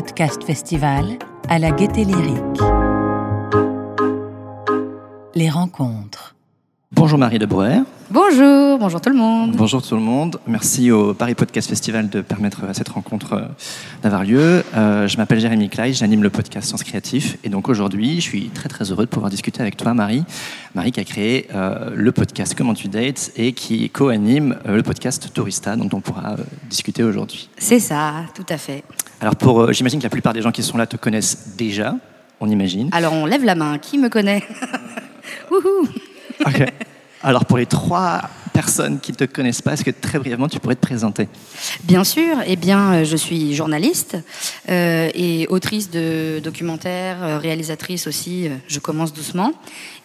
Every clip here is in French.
Podcast Festival à la Gaieté Lyrique. Les rencontres. Bonjour Marie de Brouwer. Bonjour, bonjour tout le monde. Bonjour tout le monde. Merci au Paris Podcast Festival de permettre à cette rencontre euh, d'avoir lieu. Euh, je m'appelle Jérémy Clay, j'anime le podcast Sens Créatif. Et donc aujourd'hui, je suis très très heureux de pouvoir discuter avec toi, Marie. Marie qui a créé euh, le podcast Comment tu dates et qui co-anime le podcast Tourista, dont on pourra discuter aujourd'hui. C'est ça, tout à fait. Alors pour, j'imagine que la plupart des gens qui sont là te connaissent déjà, on imagine. Alors on lève la main, qui me connaît? Wouhou Ok. Alors pour les trois personnes qui ne te connaissent pas, est-ce que très brièvement tu pourrais te présenter? Bien sûr, eh bien, euh, je suis journaliste euh, et autrice de documentaires, euh, réalisatrice aussi, je commence doucement.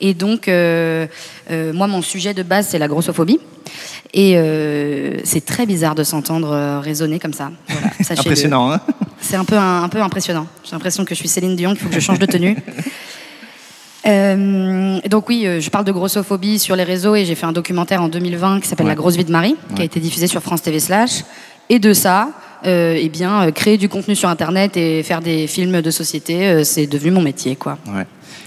Et donc, moi, mon sujet de base, c'est la grossophobie. Et c'est très bizarre de s'entendre raisonner comme ça. Impressionnant, hein? C'est un peu, un peu impressionnant. J'ai l'impression que je suis Céline Dion, qu'il faut que je change de tenue. Euh, donc oui, euh, je parle de grossophobie sur les réseaux et j'ai fait un documentaire en 2020 qui s'appelle La grosse vie de Marie, qui a été diffusé sur France TV slash. Et de ça, euh, eh bien, créer du contenu sur Internet et faire des films de société, c'est devenu mon métier, quoi. Ouais.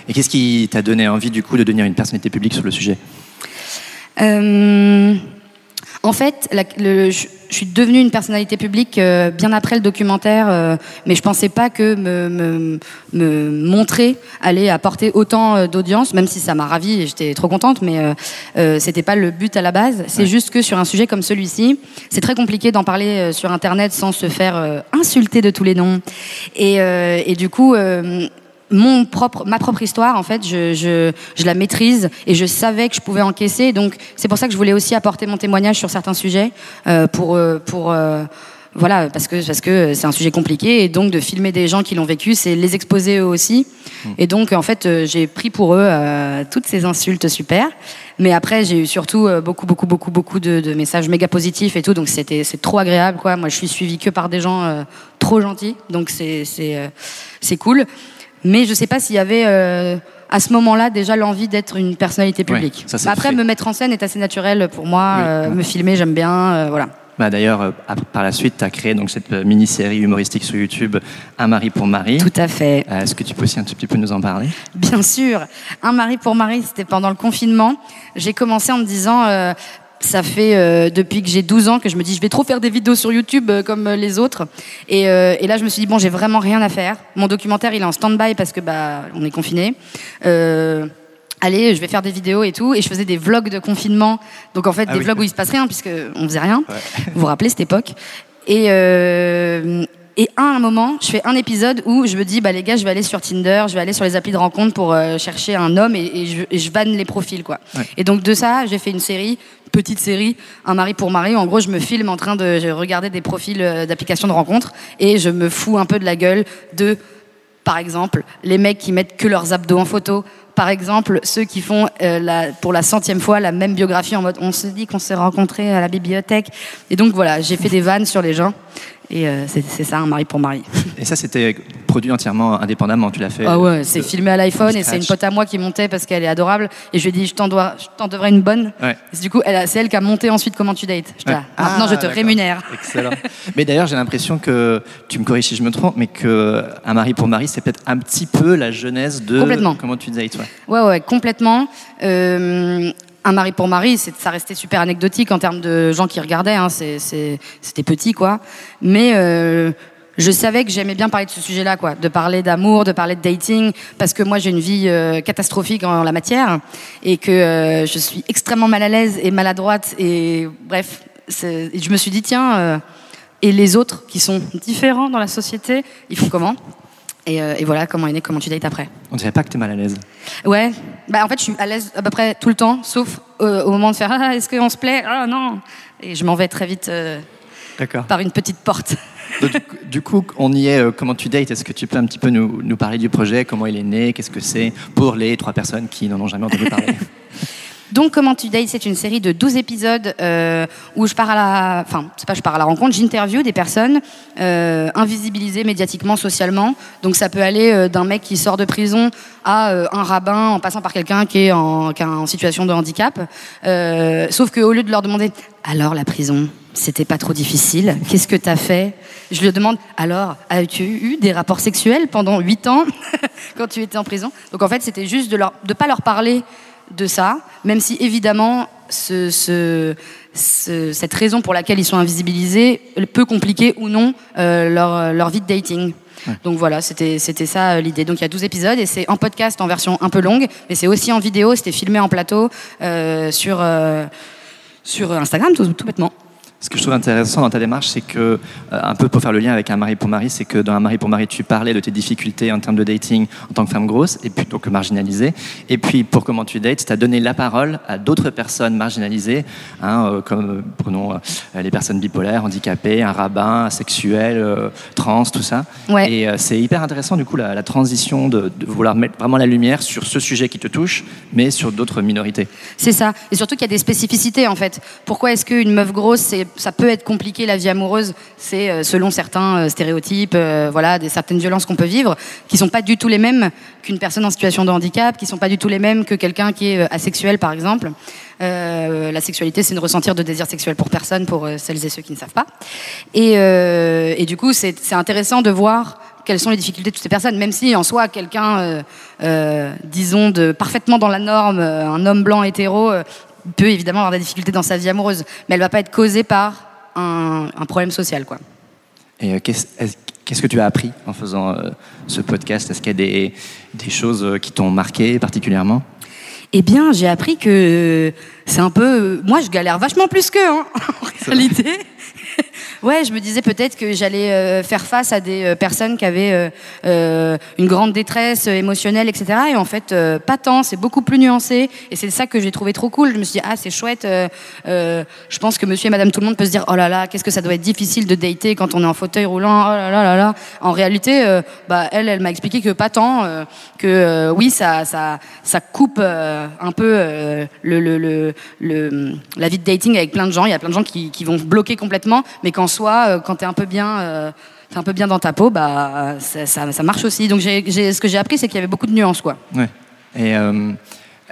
Et qu'est-ce qui t'a donné envie du coup de devenir une personnalité publique sur le sujet? En fait, je, suis devenue une personnalité publique euh, bien après le documentaire, euh, mais je pensais pas que me, montrer allait apporter autant euh, d'audience, même si ça m'a ravie et j'étais trop contente, mais c'était pas le but à la base. C'est juste que sur un sujet comme celui-ci, c'est très compliqué d'en parler sur Internet sans se faire insulter de tous les noms. Et, et du coup mon propre, ma propre histoire, en fait, je, je, je, la maîtrise et je savais que je pouvais encaisser. Donc, c'est pour ça que je voulais aussi apporter mon témoignage sur certains sujets euh, pour, euh, pour euh, voilà, parce que parce que c'est un sujet compliqué et donc de filmer des gens qui l'ont vécu, c'est les exposer eux aussi. Mmh. Et donc, en fait, j'ai pris pour eux toutes ces insultes super. Mais après, j'ai eu surtout beaucoup, beaucoup, beaucoup, beaucoup de, de, messages méga positifs et tout. Donc, c'était c'est trop agréable, quoi. Moi, je suis suivie que par des gens trop gentils, donc c'est c'est c'est cool. Mais je ne sais pas s'il y avait euh, à ce moment-là déjà l'envie d'être une personnalité publique. Après, me mettre en scène est assez naturel pour moi. Euh, me filmer, j'aime bien. Euh, voilà. Bah D'ailleurs, par la suite, tu as créé donc, cette mini-série humoristique sur YouTube, Un mari pour Marie. Tout à fait. Est-ce que tu peux aussi un tout petit peu nous en parler? Bien sûr. Un mari pour Marie, c'était pendant le confinement. J'ai commencé en me disant ça fait euh, depuis que j'ai 12 ans que je me dis je vais trop faire des vidéos sur YouTube euh, comme euh, les autres. Et, et, là je me suis dit bon j'ai vraiment rien à faire. Mon documentaire il est en stand-by parce que bah on est confiné. allez je vais faire des vidéos et tout. Et je faisais des vlogs de confinement. Donc en fait ah des vlogs où il se passe rien puisque on faisait rien. Vous vous rappelez cette époque? Et, et à un moment, je fais un épisode où je me dis, bah les gars, je vais aller sur Tinder, je vais aller sur les applis de rencontre pour euh, chercher un homme et, je, vanne les profils, quoi. Et donc de ça, j'ai fait une série, petite série, un mari pour mari. En gros, je me filme en train de regarder des profils euh, d'applications de rencontre et je me fous un peu de la gueule de, par exemple, les mecs qui mettent que leurs abdos en photo, par exemple, ceux qui font euh, la, pour la centième fois la même biographie en mode on se dit qu'on s'est rencontrés à la bibliothèque. Et donc voilà, j'ai fait des vannes sur les gens. Et euh, c'est ça, un mari pour mari. Et ça, c'était produit entièrement indépendamment, tu l'as fait Ah ouais, c'est filmé à l'iPhone et c'est une pote à moi qui montait parce qu'elle est adorable. Et je lui ai dit, je t'en devrais une bonne. Du coup, c'est elle qui a monté ensuite Comment tu dates. Je Maintenant, ah, je te rémunère. Excellent. mais d'ailleurs, j'ai l'impression que, tu me corriges si je me trompe, mais que Un mari pour mari, c'est peut-être un petit peu la genèse de Comment tu dates. Ouais, ouais, ouais complètement. Euh, un mari pour mari, ça restait super anecdotique en termes de gens qui regardaient. Hein, c'était petit, quoi. Mais euh, je savais que j'aimais bien parler de ce sujet-là, quoi, de parler d'amour, de parler de dating, parce que moi j'ai une vie euh, catastrophique en la matière et que euh, je suis extrêmement mal à l'aise et maladroite et bref, je me suis dit tiens et les autres qui sont différents dans la société, ils font comment? Euh, et, voilà comment est né Comment tu dates après. On dirait pas que tu es mal à l'aise. Ouais, bah, en fait je suis à l'aise à peu près tout le temps, sauf euh, au moment de faire ah, est-ce qu'on se plaît? Ah non. Et je m'en vais très vite euh, par une petite porte. du, coup, on y est, comment tu dates? Est-ce que tu peux un petit peu nous, nous parler du projet? Comment il est né? Qu'est-ce que c'est pour les trois personnes qui n'en ont jamais entendu parler? Donc, Comment tu dates, c'est une série de 12 épisodes euh, où je pars à la. Enfin, pas je pars à la rencontre, j'interview des personnes euh, invisibilisées médiatiquement, socialement. Donc, ça peut aller euh, d'un mec qui sort de prison à un rabbin en passant par quelqu'un qui, est en, situation de handicap. Sauf qu'au lieu de leur demander alors la prison, c'était pas trop difficile, qu'est-ce que t'as fait? Je lui demande alors as-tu eu des rapports sexuels pendant 8 ans quand tu étais en prison? Donc en fait, c'était juste de ne pas leur parler de ça, même si évidemment ce, ce, ce, cette raison pour laquelle ils sont invisibilisés peut compliquer ou non euh, leur, leur vie de dating. Donc voilà, c'était ça euh, l'idée. Donc il y a 12 épisodes et c'est en podcast en version un peu longue, mais c'est aussi en vidéo, c'était filmé en plateau euh, sur, sur Instagram tout, tout bêtement. Ce que je trouve intéressant dans ta démarche, c'est que, euh, un peu pour faire le lien avec un mari pour mari, c'est que dans un mari pour mari, tu parlais de tes difficultés en termes de dating en tant que femme grosse, et puis donc marginalisée. Et puis, pour comment tu dates, tu as donné la parole à d'autres personnes marginalisées, hein, euh, comme, euh, prenons les personnes bipolaires, handicapées, un rabbin, asexuel, trans, tout ça. Ouais. Et c'est hyper intéressant, du coup, la, la transition de, de vouloir mettre vraiment la lumière sur ce sujet qui te touche, mais sur d'autres minorités. C'est ça. Et surtout qu'il y a des spécificités en fait. Pourquoi est-ce qu'une meuf grosse, c'est- ça peut être compliqué la vie amoureuse C'est euh, selon certains euh, stéréotypes, euh, voilà, des certaines violences qu'on peut vivre, qui sont pas du tout les mêmes qu'une personne en situation de handicap, qui sont pas du tout les mêmes que quelqu'un qui est asexuel par exemple. La sexualité, c'est une ressentir de désir sexuel pour personne, pour celles et ceux qui ne savent pas. Et, du coup, c'est intéressant de voir quelles sont les difficultés de toutes ces personnes, même si en soi, quelqu'un, disons, parfaitement dans la norme, un homme blanc hétéro, peut évidemment avoir des difficultés dans sa vie amoureuse, mais elle va pas être causée par un, un problème social, quoi. Et euh, qu'est-ce est-ce- qu'est-ce que tu as appris en faisant euh, ce podcast? Est-ce qu'il y a des, des choses euh, qui t'ont marqué particulièrement? Eh bien, j'ai appris que c'est un peu. Moi, je galère vachement plus qu'eux, hein, en réalité. Ouais, je me disais peut-être que j'allais euh, faire face à des euh, personnes qui avaient euh, une grande détresse émotionnelle, etc. Et en fait, pas tant, c'est beaucoup plus nuancé. Et c'est ça que j'ai trouvé trop cool. Je me suis dit, ah, c'est chouette. je pense que monsieur et madame tout le monde peut se dire, oh là là, qu'est-ce que ça doit être difficile de dater quand on est en fauteuil roulant, oh là là là là. En réalité, bah, elle, elle m'a expliqué que pas tant, que oui, ça, ça, ça coupe un peu le, le, le, le- la vie de dating avec plein de gens. Il y a plein de gens qui, qui vont bloquer complètement, mais qu'en soi, euh, quand t'es un peu bien, euh, t'es un peu bien dans ta peau, bah ça, ça, ça marche aussi. Donc j'ai, j'ai- ce que j'ai appris, c'est qu'il y avait beaucoup de nuances, quoi. Ouais. Et euh,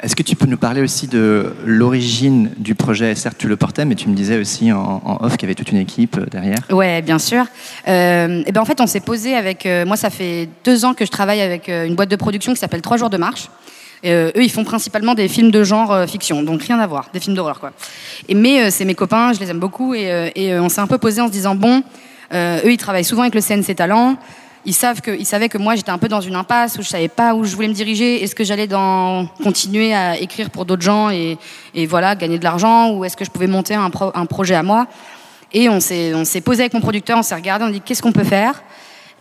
est-ce que tu peux nous parler aussi de l'origine du projet? Certes, tu le portais, mais tu me disais aussi en, en off qu'il y avait toute une équipe derrière. Ouais, bien sûr. Euh, et ben en fait, on s'est posé avec. euh, moi, ça fait deux ans que je travaille avec une boîte de production qui s'appelle Trois jours de marche. Et, euh, eux, ils font principalement des films de genre euh, fiction, donc rien à voir, des films d'horreur, quoi. Et, mais euh, c'est mes copains, je les aime beaucoup, et, on s'est un peu posé en se disant bon, eux, ils travaillent souvent avec le CNC Talent. Ils savent que, savaient que moi, j'étais un peu dans une impasse où je savais pas où je voulais me diriger. Est-ce que j'allais continuer à écrire pour d'autres gens et, voilà gagner de l'argent, ou est-ce que je pouvais monter un projet à moi? Et on s'est, on s'est posé avec mon producteur, on s'est regardé, on a dit qu'est-ce qu'on peut faire?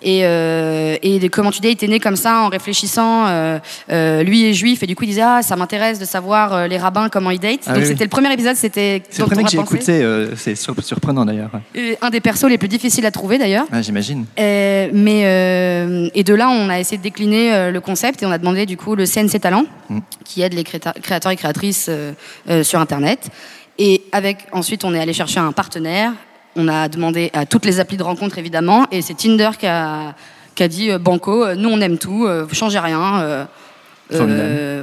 Et, euh, et comment tu dis, il était né comme ça en réfléchissant. euh, euh, lui est juif et du coup il disait ah ça m'intéresse de savoir les rabbins comment ils datent. Ah Donc oui, c'était oui. le premier épisode, c'était C'est le premier que j'ai écouté, c'est sur- surprenant d'ailleurs. Un des persos les plus difficiles à trouver d'ailleurs. Ah, J'imagine. Mais et de là, on a essayé de décliner le concept et on a demandé du coup le CNC Talent, Mm. qui aide les créateurs et créatrices sur Internet. Et avec ensuite, on est allé chercher un partenaire. On a demandé à toutes les applis de rencontre évidemment, et c'est Tinder qui a, qui a dit euh, Banco, euh, nous on aime tout, euh, vous changez rien,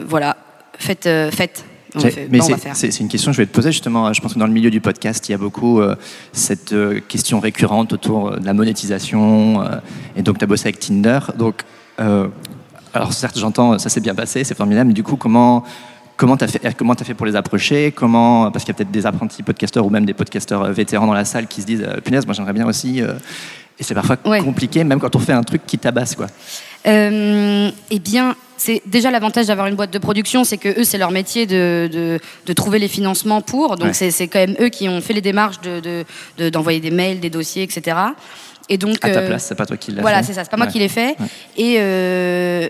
voilà, faites, faites. On fait, Mais c'est- une question que je vais te poser justement. Je pense que dans le milieu du podcast, il y a beaucoup cette question récurrente autour de la monétisation. et donc, tu as bossé avec Tinder. Donc, alors certes, j'entends, ça s'est bien passé, c'est formidable. Mais du coup, comment comment t'as fait Comment t'as fait pour les approcher Comment Parce qu'il y a peut-être des apprentis podcasteurs ou même des podcasteurs euh, vétérans dans la salle qui se disent euh, punaise, moi j'aimerais bien aussi. euh, et c'est parfois Ouais. compliqué, même quand on fait un truc qui tabasse, quoi. Euh, eh bien, c'est déjà l'avantage d'avoir une boîte de production, c'est que eux, c'est leur métier de, de, de trouver les financements pour. Donc Ouais. c'est quand même eux qui ont fait les démarches de de- de- d'envoyer des mails, des dossiers, etc. Et donc À ta euh, place, c'est pas toi qui l'as voilà, fait. c'est ça. C'est pas moi qui l'ai fait. Ouais. Et euh,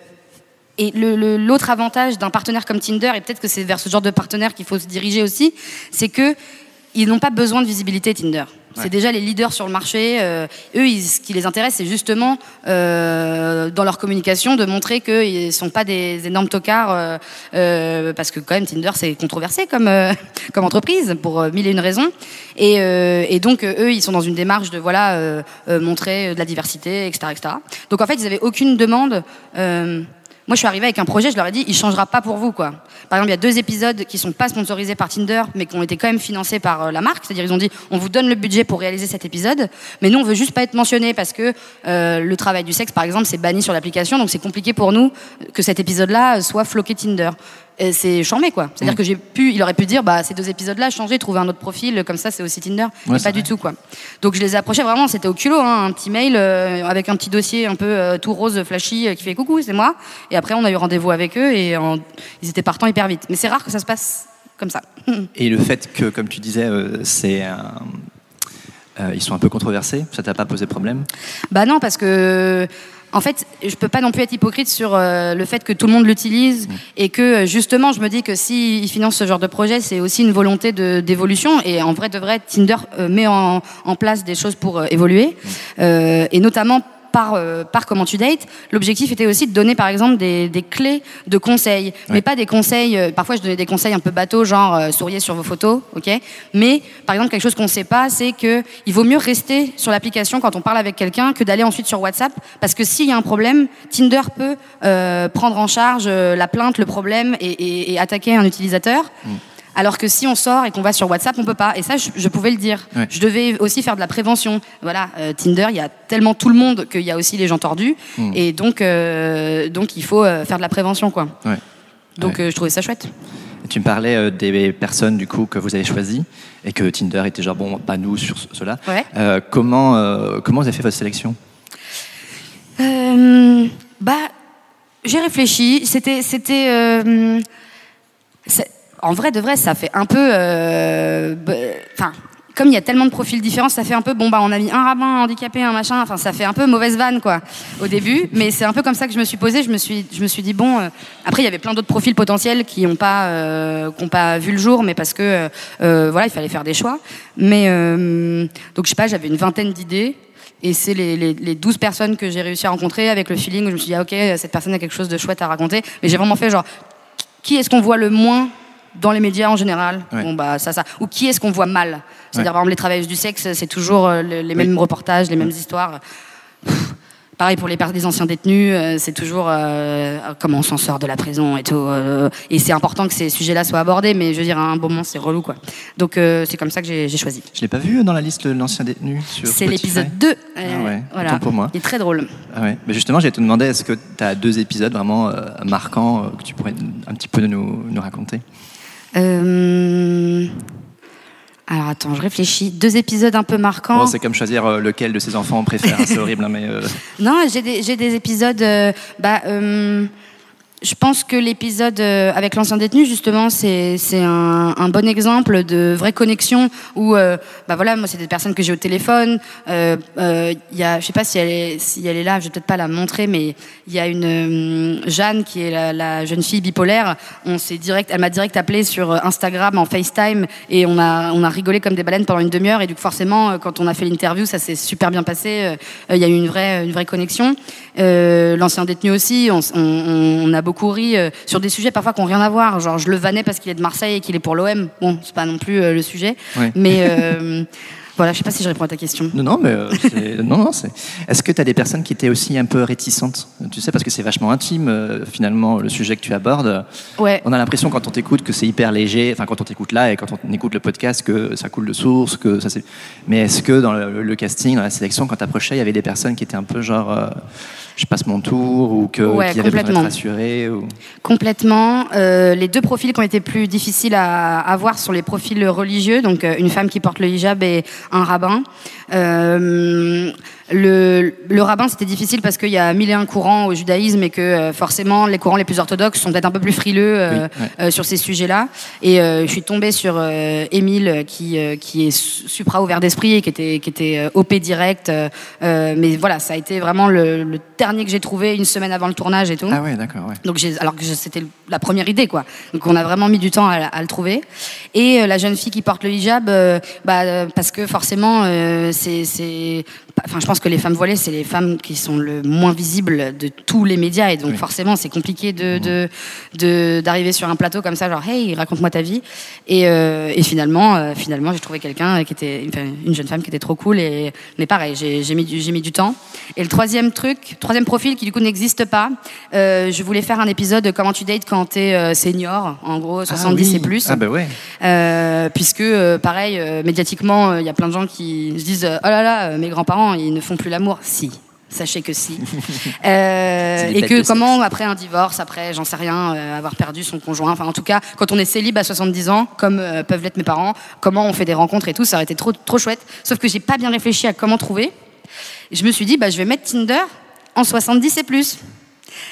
et l'autre avantage d'un partenaire comme Tinder, et peut-être que c'est vers ce genre de partenaire qu'il faut se diriger aussi, c'est que ils n'ont pas besoin de visibilité Tinder. C'est déjà les leaders sur le marché. euh, eux, ils- ce qui les intéresse, c'est justement euh, dans leur communication de montrer qu'ils ne sont pas des énormes tocards, euh, parce que quand même Tinder c'est controversé comme comme entreprise pour mille et une raisons. Et, et donc eux, ils sont dans une démarche de voilà montrer de la diversité, etc., etc. Donc en fait, ils avaient aucune demande. Moi, je suis arrivée avec un projet, je leur ai dit, il changera pas pour vous, quoi. Par exemple, il y a deux épisodes qui sont pas sponsorisés par Tinder, mais qui ont été quand même financés par euh, la marque. C'est-à-dire, ils ont dit, on vous donne le budget pour réaliser cet épisode, mais nous, on veut juste pas être mentionné parce que euh, le travail du sexe, par exemple, c'est banni sur l'application, donc c'est compliqué pour nous que cet épisode-là euh, soit floqué Tinder. Et c'est charmé, quoi. C'est-à-dire que j'ai pu, il aurait pu dire, bah, ces deux épisodes-là, changer, trouver un autre profil, comme ça, c'est aussi Tinder. Ouais, mais pas vrai. du tout, quoi. Donc je les ai approchés vraiment, c'était au culot, hein, un petit mail euh, avec un petit dossier un peu euh, tout rose, flashy, euh, qui fait coucou, c'est moi. Et après, on a eu rendez-vous avec eux et ils étaient partants hyper vite. Mais c'est rare que ça se passe comme ça. Et le fait que, comme tu disais, euh, c'est un- euh, ils sont un peu controversés, ça t'a pas posé problème? Bah non, parce que en fait, je peux pas non plus être hypocrite sur euh, le fait que tout le monde l'utilise et que euh, justement, je me dis que s'ils financent ce genre de projet, c'est aussi une volonté d'évolution. Et en vrai de vrai, Tinder euh, met en, place des choses pour euh, évoluer, et notamment. Par, euh, par Comment tu dates, l'objectif était aussi de donner par exemple des, des clés de conseils, mais Ouais. pas des conseils. euh, parfois, je donnais des conseils un peu bateaux, genre euh, souriez sur vos photos, ok. Mais par exemple, quelque chose qu'on ne sait pas, c'est que il vaut mieux rester sur l'application quand on parle avec quelqu'un que d'aller ensuite sur WhatsApp, parce que s'il y a un problème, Tinder peut prendre en charge la plainte, le problème et, et- et attaquer un utilisateur. Alors que si on sort et qu'on va sur WhatsApp, on peut pas. Et ça, je, je pouvais le dire. Ouais. Je devais aussi faire de la prévention. Voilà, euh, Tinder, il y a tellement tout le monde qu'il y a aussi les gens tordus. Mm. Et donc, euh, donc, il faut euh, faire de la prévention, quoi. Ouais. Donc, Ouais. je trouvais ça chouette. Et Tu me parlais des personnes du coup que vous avez choisies et que Tinder était genre bon, pas nous sur ce- cela. Euh, comment comment vous avez fait votre sélection? Bah, j'ai réfléchi. C'était, c'était. Euh, en vrai, de vrai, ça fait un peu. euh, Enfin. comme il y a tellement de profils différents, ça fait un peu bon bah on a mis un rabbin handicapé, un machin. Enfin, ça fait un peu mauvaise vanne quoi au début. Mais c'est un peu comme ça que je me suis posée. Je me suis, je me suis dit bon. euh, après, il y avait plein d'autres profils potentiels qui n'ont pas, euh, qui ont pas vu le jour, mais parce que euh, voilà, il fallait faire des choix. Mais euh, donc je sais pas, j'avais une vingtaine d'idées. Et c'est les, les, les 12 personnes que j'ai réussi à rencontrer avec le feeling où je me suis dit, ah, ok, cette personne a quelque chose de chouette à raconter. Mais j'ai vraiment fait genre, qui est-ce qu'on voit le moins dans les médias en général Ouais. Bon, bah, ça, ça. Ou qui est-ce qu'on voit mal? C'est-à-dire, par exemple, les travailleuses du sexe, c'est toujours euh, le- les mêmes reportages, les mêmes histoires. Pff, Pareil pour les, per- les anciens détenus, euh, c'est toujours euh, comment on s'en sort de la prison et tout. euh, et c'est important que ces sujets-là soient abordés, mais je veux dire, à un bon moment, c'est relou, quoi. Donc, c'est comme ça que j'ai choisi. Je l'ai pas vu dans la liste de l'ancien détenu sur C'est l'épisode 2. Ah ouais, voilà. pour moi. Il est très drôle. Ah ouais. Mais justement, j'allais te demander, est-ce que tu as deux épisodes vraiment marquants que tu pourrais un petit peu nous, nous raconter? Euh, Alors attends, je réfléchis. Deux épisodes un peu marquants. Bon, C'est comme choisir euh, lequel de ses enfants on préfère, hein, c'est horrible, hein, mais euh, Non, j'ai des, des épisodes. bah, je pense que l'épisode euh, avec l'ancien détenu, justement, c'est un, bon exemple de vraie connexion où, euh, bah voilà, moi, c'est des personnes que j'ai au téléphone. Euh, euh, je sais pas si elle est, là, je vais peut-être pas la montrer, mais il y a une euh, Jeanne qui est la, jeune fille bipolaire. On direct, elle m'a direct appelé sur Instagram en FaceTime et on a, on a rigolé comme des baleines pendant une demi-heure. Et coup, forcément, euh, quand on a fait l'interview, ça s'est super bien passé. Euh, Il y a eu une vraie, une vraie connexion. Euh, L'ancien détenu aussi, on- on a beaucoup ri euh, sur des sujets parfois qui n'ont rien à voir. Genre, je le vannais parce qu'il est de Marseille et qu'il est pour l'OM. Bon, c'est pas non plus euh, le sujet. Ouais. Mais euh, voilà, je sais pas si je réponds à ta question. non, non, mais euh, c'est- non, non, c'est. Est-ce que tu as des personnes qui étaient aussi un peu réticentes Tu sais, parce que c'est vachement intime euh, finalement le sujet que tu abordes. Ouais. On a l'impression quand on t'écoute que c'est hyper léger, enfin quand on t'écoute là et quand on écoute le podcast que ça coule de source, que ça c'est. Mais est-ce que dans le, le casting, dans la sélection, quand t'approchais, il y avait des personnes qui étaient un peu genre, euh, je passe mon tour ou que Ouais, qui avaient besoin d'être complètement. rassurées ou... Complètement. Euh, les deux profils qui ont été plus difficiles à avoir sont les profils religieux, donc euh, une femme qui porte le hijab et un rabbin. Le, le rabbin, c'était difficile parce qu'il y a mille et un courants au judaïsme et que euh, forcément les courants les plus orthodoxes sont peut-être un peu plus frileux euh, Oui, ouais. euh, sur ces sujets-là. Et je suis tombée sur Émile qui, qui est su- supra ouvert d'esprit et qui était, qui était OP direct. mais voilà, ça a été vraiment le, le dernier que j'ai trouvé une semaine avant le tournage et tout. Ah ouais, d'accord. Ouais. Donc alors que c'était la première idée quoi. Donc on a vraiment mis du temps à, à le trouver. Et la jeune fille qui porte le hijab, bah, parce que forcément c'est, enfin je pense que les femmes voilées c'est les femmes qui sont le moins visibles de tous les médias et donc Oui. forcément c'est compliqué de, de, de- d'arriver sur un plateau comme ça genre hey raconte-moi ta vie. Et, euh, et finalement euh, finalement j'ai trouvé quelqu'un qui était enfin, une jeune femme qui était trop cool et mais pareil j'ai, mis du, j'ai mis du temps. Et le troisième truc, troisième profil qui du coup n'existe pas, euh, je voulais faire un épisode de comment tu dates quand t'es senior, en gros 70 Ah oui. et plus. Ah bah ouais. Puisque pareil, médiatiquement, il y a plein de gens qui se disent oh là là, mes grands-parents ils ne font plus l'amour. Si. Sachez que si. Euh, et que comment, après un divorce, après, j'en sais rien, euh, avoir perdu son conjoint, enfin en tout cas, quand on est célib à 70 ans, comme euh, peuvent l'être mes parents, comment on fait des rencontres et tout, ça aurait été trop, trop chouette. Sauf que j'ai pas bien réfléchi à comment trouver. Et je me suis dit, bah, je vais mettre Tinder en 70 et plus.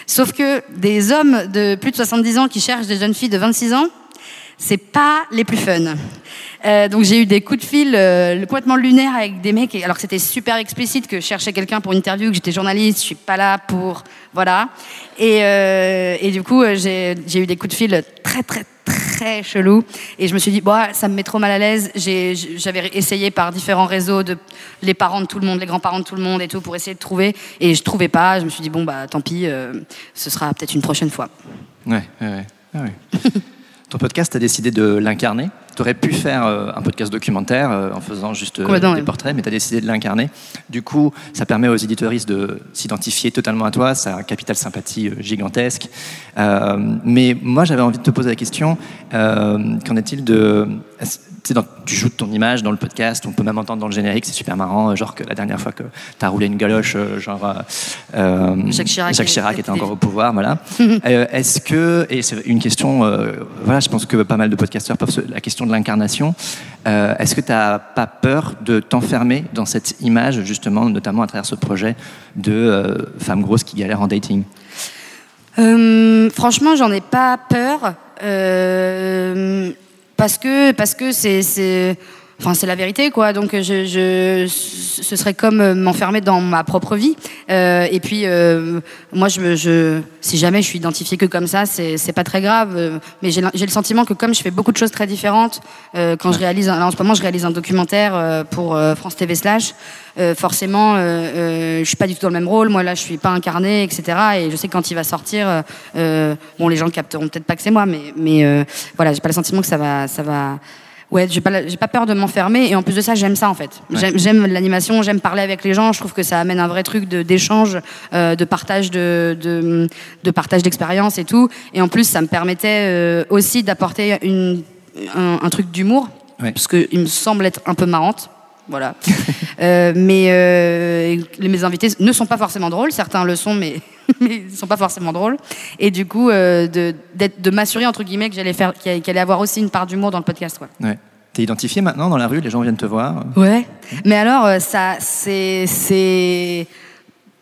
Sauf que des hommes de plus de 70 ans qui cherchent des jeunes filles de 26 ans, c'est pas les plus fun. Euh, donc j'ai eu des coups de fil euh, complètement lunaires avec des mecs, et- alors que c'était super explicite que je cherchais quelqu'un pour une interview, que j'étais journaliste, je suis pas là pour... Voilà. Et, euh, et du coup, euh, j'ai eu des coups de fil très très très chelous. Et je me suis dit, bon, ça me met trop mal à l'aise. J'avais essayé par différents réseaux, de, les parents de tout le monde, les grands-parents de tout le monde et tout, pour essayer de trouver. Et je trouvais pas. Je me suis dit, bon, bah tant pis, ce sera peut-être une prochaine fois. Ouais, ouais, ouais. Ah ouais. Ton podcast, tu as décidé de l'incarner. Tu aurais pu faire euh, un podcast documentaire euh, en faisant juste euh, des oui. portraits, mais tu as décidé de l'incarner. Du coup, ça permet aux éditoristes de s'identifier totalement à toi. Ça a un capital sympathie gigantesque. Mais moi, j'avais envie de te poser la question qu'en est-il de. Dans- tu joues de ton image dans le podcast, on peut même entendre dans le générique, c'est super marrant. euh, Genre que la dernière fois que tu as roulé une galoche, euh, genre. euh, Jacques Chirac Jacques Chirac était encore au pouvoir, voilà. Euh, Est-ce que, et c'est une question, euh, voilà, je pense que pas mal de podcasteurs peuvent se, la question de l'incarnation, est-ce que tu n'as pas peur de t'enfermer dans cette image, justement, notamment à travers ce projet de femme grosse qui galère en dating? Franchement, j'en ai pas peur euh, parce que parce que c'est enfin c'est la vérité quoi. Donc je, je ce serait comme euh, m'enfermer dans ma propre vie. Euh, et puis euh, moi je je si jamais je suis identifiée que comme ça, c'est c'est pas très grave. euh, Mais j'ai le sentiment que comme je fais beaucoup de choses très différentes, euh, quand je réalise là, en ce moment je réalise un documentaire euh, pour France TV slash. Euh, forcément, je suis pas du tout dans le même rôle. Moi, là, je suis pas incarnée, etc. Et je sais que quand il va sortir, bon, les gens capteront peut-être pas que c'est moi, mais, mais euh, voilà, j'ai pas le sentiment que ça va, ça va. Ouais, j'ai pas, j'ai pas peur de m'enfermer. Et en plus de ça, j'aime ça en fait. Ouais. J'aime, l'animation, j'aime parler avec les gens. Je trouve que ça amène un vrai truc de, d'échange, euh, de partage de, de, de partage d'expérience et tout. Et en plus, ça me permettait euh, aussi d'apporter une, un, un truc d'humour, Ouais. parce qu'il me semble être un peu marrante. Voilà. Euh, mais euh, mes invités ne sont pas forcément drôles. Certains le sont, mais, mais ils ne sont pas forcément drôles. Et du coup, euh, de, de m'assurer, entre guillemets, que j'allais faire, qu'il allait avoir aussi une part d'humour dans le podcast. Quoi. ouais. T'es identifié maintenant dans la rue, les gens viennent te voir Ouais. Mais alors, euh, ça, c'est, c'est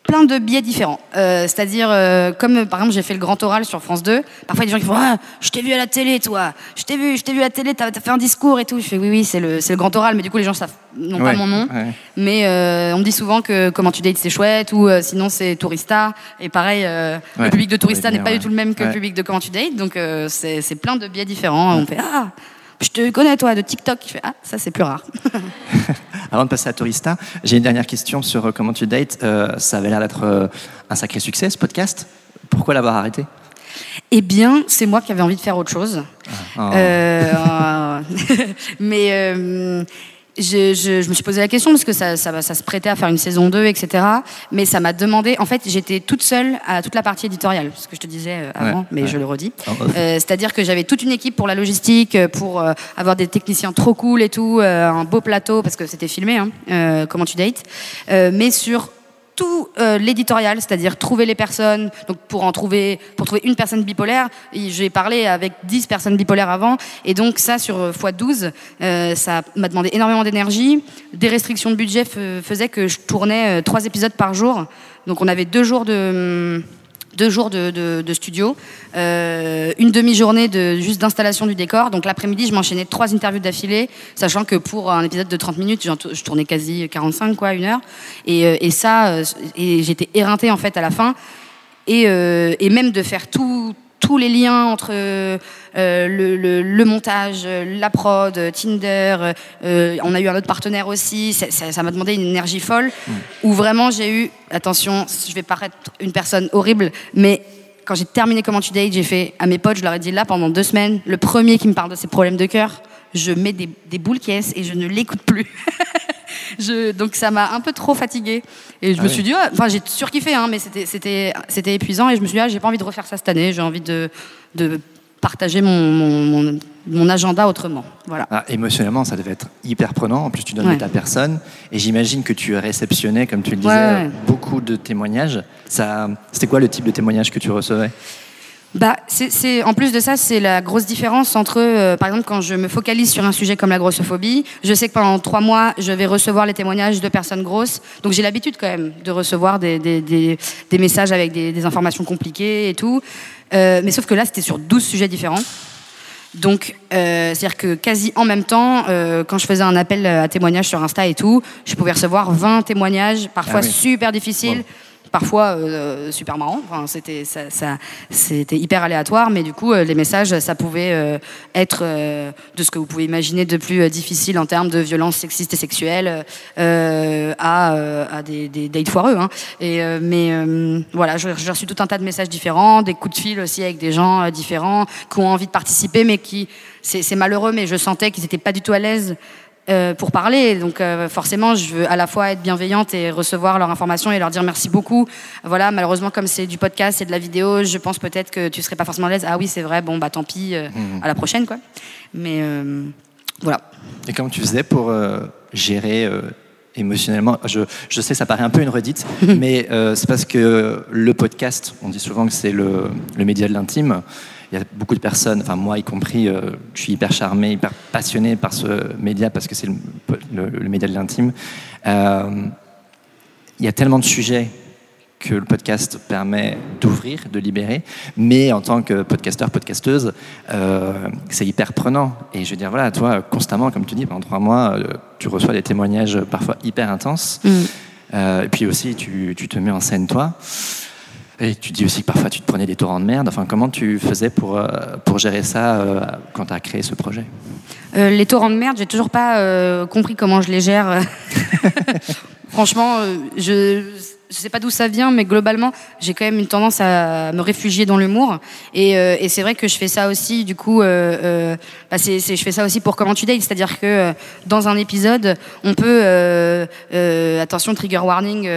plein de biais différents. Euh, c'est-à-dire, euh, comme par exemple, j'ai fait le grand oral sur France 2. Parfois, il y a des gens qui font ah, Je t'ai vu à la télé, toi. Je t'ai vu, je t'ai vu à la télé, t'as as fait un discours et tout. Je fais Oui, oui, c'est le, le grand oral. Mais du coup, les gens savent non Ouais, pas mon nom. ouais. Mais euh, on me dit souvent que Comment tu dates, c'est chouette. Ou sinon, c'est Tourista. Et pareil, Ouais, le public de Tourista n'est pas du tout le même que le public de Comment tu dates. Donc, c'est c'est plein de biais différents. On fait Ah, je te connais, toi, de TikTok. Je fais Ah, ça, c'est plus rare. Avant de passer à Tourista, j'ai une dernière question sur euh, comment tu dates. Euh, ça avait l'air d'être euh, un sacré succès, ce podcast. Pourquoi l'avoir arrêté? Eh bien, c'est moi qui avais envie de faire autre chose. Ah. Euh, mais euh, je, je- je me suis posé la question parce que ça, ça, ça se prêtait à faire une saison 2, etc. Mais ça m'a demandé. En fait, j'étais toute seule à toute la partie éditoriale, ce que je te disais euh, avant, Ouais, mais ouais. je le redis. Off. Euh, C'est-à-dire que j'avais toute une équipe pour la logistique, euh, pour euh, avoir des techniciens trop cool et tout, euh, un beau plateau parce que c'était filmé. Hein, euh, comment tu dates, Euh, mais sur tout euh, l'éditorial, c'est-à-dire trouver les personnes. Donc pour en trouver, pour trouver une personne bipolaire, j'ai parlé avec 10 personnes bipolaires avant, et donc ça sur euh, x12, euh, ça m'a demandé énormément d'énergie. Des restrictions de budget faisaient que je tournais trois épisodes par jour. Donc on avait deux jours de hum, deux jours de, studio, euh, une demi-journée de juste d'installation du décor. Donc l'après-midi, je m'enchaînais trois interviews d'affilée, sachant que pour un épisode de 30 minutes, je tournais quasi 45 quoi, une heure. Et, euh, et ça, euh, j'étais éreintée en fait à la fin. Et, et même de faire tout tous les liens entre euh, le, montage, la prod, Tinder. Euh, on a eu un autre partenaire aussi. Ça m'a demandé une énergie folle. Mm. Où vraiment j'ai eu, attention, je vais paraître une personne horrible, mais quand j'ai terminé Comment tu dates, j'ai fait à mes potes, je leur ai dit là pendant deux semaines, le premier qui me parle de ses problèmes de cœur, je mets des, des boules caisses et je ne l'écoute plus. je, donc ça m'a un peu trop fatiguée. Et je ah me suis dit, enfin j'ai surkiffé, hein, mais c'était épuisant. Et je me suis dit, ah, j'ai pas envie de refaire ça cette année, j'ai envie de, de partager mon, mon, agenda autrement. Voilà. Ah, émotionnellement, ça devait être hyper prenant. En plus, tu donnes ta personne. Et j'imagine que tu réceptionnais, comme tu le disais, beaucoup de témoignages. C'était quoi le type de témoignage que tu recevais? Bah, c'est, en plus de ça, c'est la grosse différence entre, euh, par exemple, quand je me focalise sur un sujet comme la grossophobie, je sais que pendant trois mois, je vais recevoir les témoignages de personnes grosses. Donc j'ai l'habitude quand même de recevoir des, des, des, des messages avec des, informations compliquées et tout. Euh, mais sauf que là, c'était sur 12 sujets différents. Donc, euh, c'est-à-dire que quasi en même temps, euh, quand je faisais un appel à témoignages sur Insta et tout, je pouvais recevoir 20 témoignages, parfois ah super difficiles parfois euh, super marrant. C'était hyper aléatoire, mais du coup, euh, les messages, ça pouvait euh, être de ce que vous pouvez imaginer de plus difficile en termes de violence sexiste et sexuelle à, des, des dates foireux. Hein. Mais voilà, j'ai reçu tout un tas de messages différents, des coups de fil aussi avec des gens différents qui ont envie de participer, mais qui c'est malheureux, mais je sentais qu'ils n'étaient pas du tout à l'aise euh, pour parler. Donc euh, forcément, je veux à la fois être bienveillante et recevoir leur information et leur dire merci beaucoup. Voilà, malheureusement, comme c'est du podcast, et de la vidéo, je pense peut-être que tu serais pas forcément à l'aise. Ah oui, c'est vrai. Bon, bah tant pis. Euh, mmh. À la prochaine, quoi. Mais voilà. Et comment tu faisais pour gérer émotionnellement? Je, je, sais, ça paraît un peu une redite, mais c'est parce que le podcast, on dit souvent que c'est le, le média de l'intime il y a beaucoup de personnes, enfin moi y compris, euh, je suis hyper charmé, hyper passionné par ce média parce que c'est le, média de l'intime. Euh, il y a tellement de sujets que le podcast permet d'ouvrir, de libérer, mais en tant que podcasteur, podcasteuse, euh, c'est hyper prenant. Et je veux dire, voilà, toi, constamment, comme tu dis, pendant trois mois, tu reçois des témoignages parfois hyper intenses, mm. et puis aussi, tu, tu, te mets en scène toi. Et tu dis aussi que parfois tu te prenais des torrents de merde. Enfin, comment tu faisais pour, euh, pour gérer ça euh, quand tu as créé ce projet? Euh, Les torrents de merde, j'ai toujours pas compris comment je les gère. Franchement, je je sais pas d'où ça vient, mais globalement, j'ai quand même une tendance à me réfugier dans l'humour. Et, euh, et c'est vrai que je fais ça aussi, du coup, euh, euh bah je fais ça aussi pour Comment tu dates, c'est-à-dire que euh, dans un épisode, on peut, attention, trigger warning,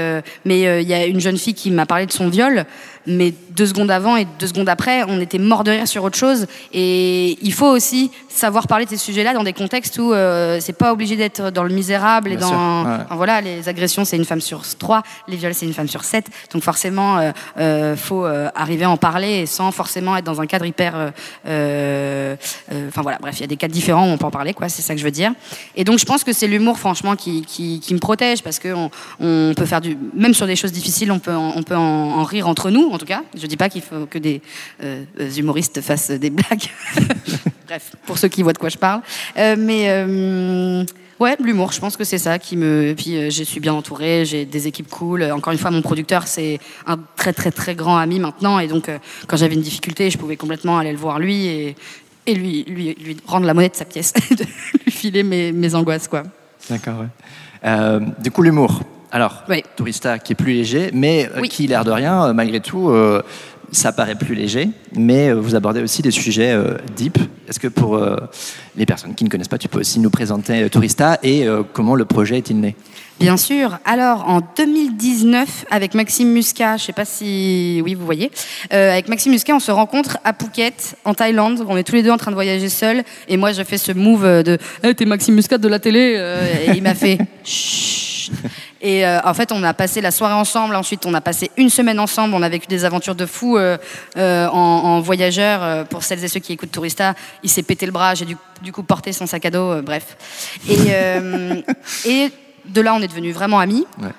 mais il y a une jeune fille qui m'a parlé de son viol mais deux secondes avant et deux secondes après, on était mort de rire sur autre chose. Et il faut aussi savoir parler de ces sujets-là dans des contextes où euh, c'est pas obligé d'être dans le misérable et dans, voilà, les agressions c'est une femme sur trois, les viols c'est une femme sur sept. Donc forcément, euh, euh faut euh, arriver à en parler sans forcément être dans un cadre hyper. Enfin voilà, bref, il y a des cas différents où on peut en parler, quoi. C'est ça que je veux dire. Et donc je pense que c'est l'humour, franchement, qui, qui, qui, me protège parce que on, on, peut faire du, même sur des choses difficiles, on peut, on peut en, en rire entre nous en tout cas. Je ne dis pas qu'il faut que des euh, humoristes fassent des blagues. Bref, pour ceux qui voient de quoi je parle. Euh, mais euh, ouais, l'humour, je pense que c'est ça qui me. Puis je suis bien entourée, j'ai des équipes cool. Encore une fois, mon producteur, c'est un très très très grand ami maintenant. Et donc, quand j'avais une difficulté, je pouvais complètement aller le voir lui et, et lui, lui, lui rendre la monnaie de sa pièce, de lui filer mes, mes angoisses. quoi. D'accord, ouais. du coup, l'humour. Alors, Tourista qui est plus léger, mais euh, qui, l'air de rien, euh, malgré tout, euh, ça paraît plus léger, mais vous abordez aussi des sujets deep. Est-ce que pour les personnes qui ne connaissent pas, tu peux aussi nous présenter Tourista et comment le projet est-il né? Bien sûr. Alors, en 2019, avec Maxime Muscat, je ne sais pas si... Oui, vous voyez. avec Maxime Muscat, on se rencontre à Phuket, en Thaïlande. On est tous les deux en train de voyager seuls. Et moi, je fais ce move de hey, « T'es Maxime Muscat de la télé Et il m'a fait « Chut !» Et euh, en fait, on a passé la soirée ensemble. Ensuite, on a passé une semaine ensemble. On a vécu des aventures de fou euh, euh, en, en voyageur. Pour celles et ceux qui écoutent Tourista, il s'est pété le bras. J'ai du, du coup porté son sac à dos. bref. Et, et de là, on est devenus vraiment amis. Ouais.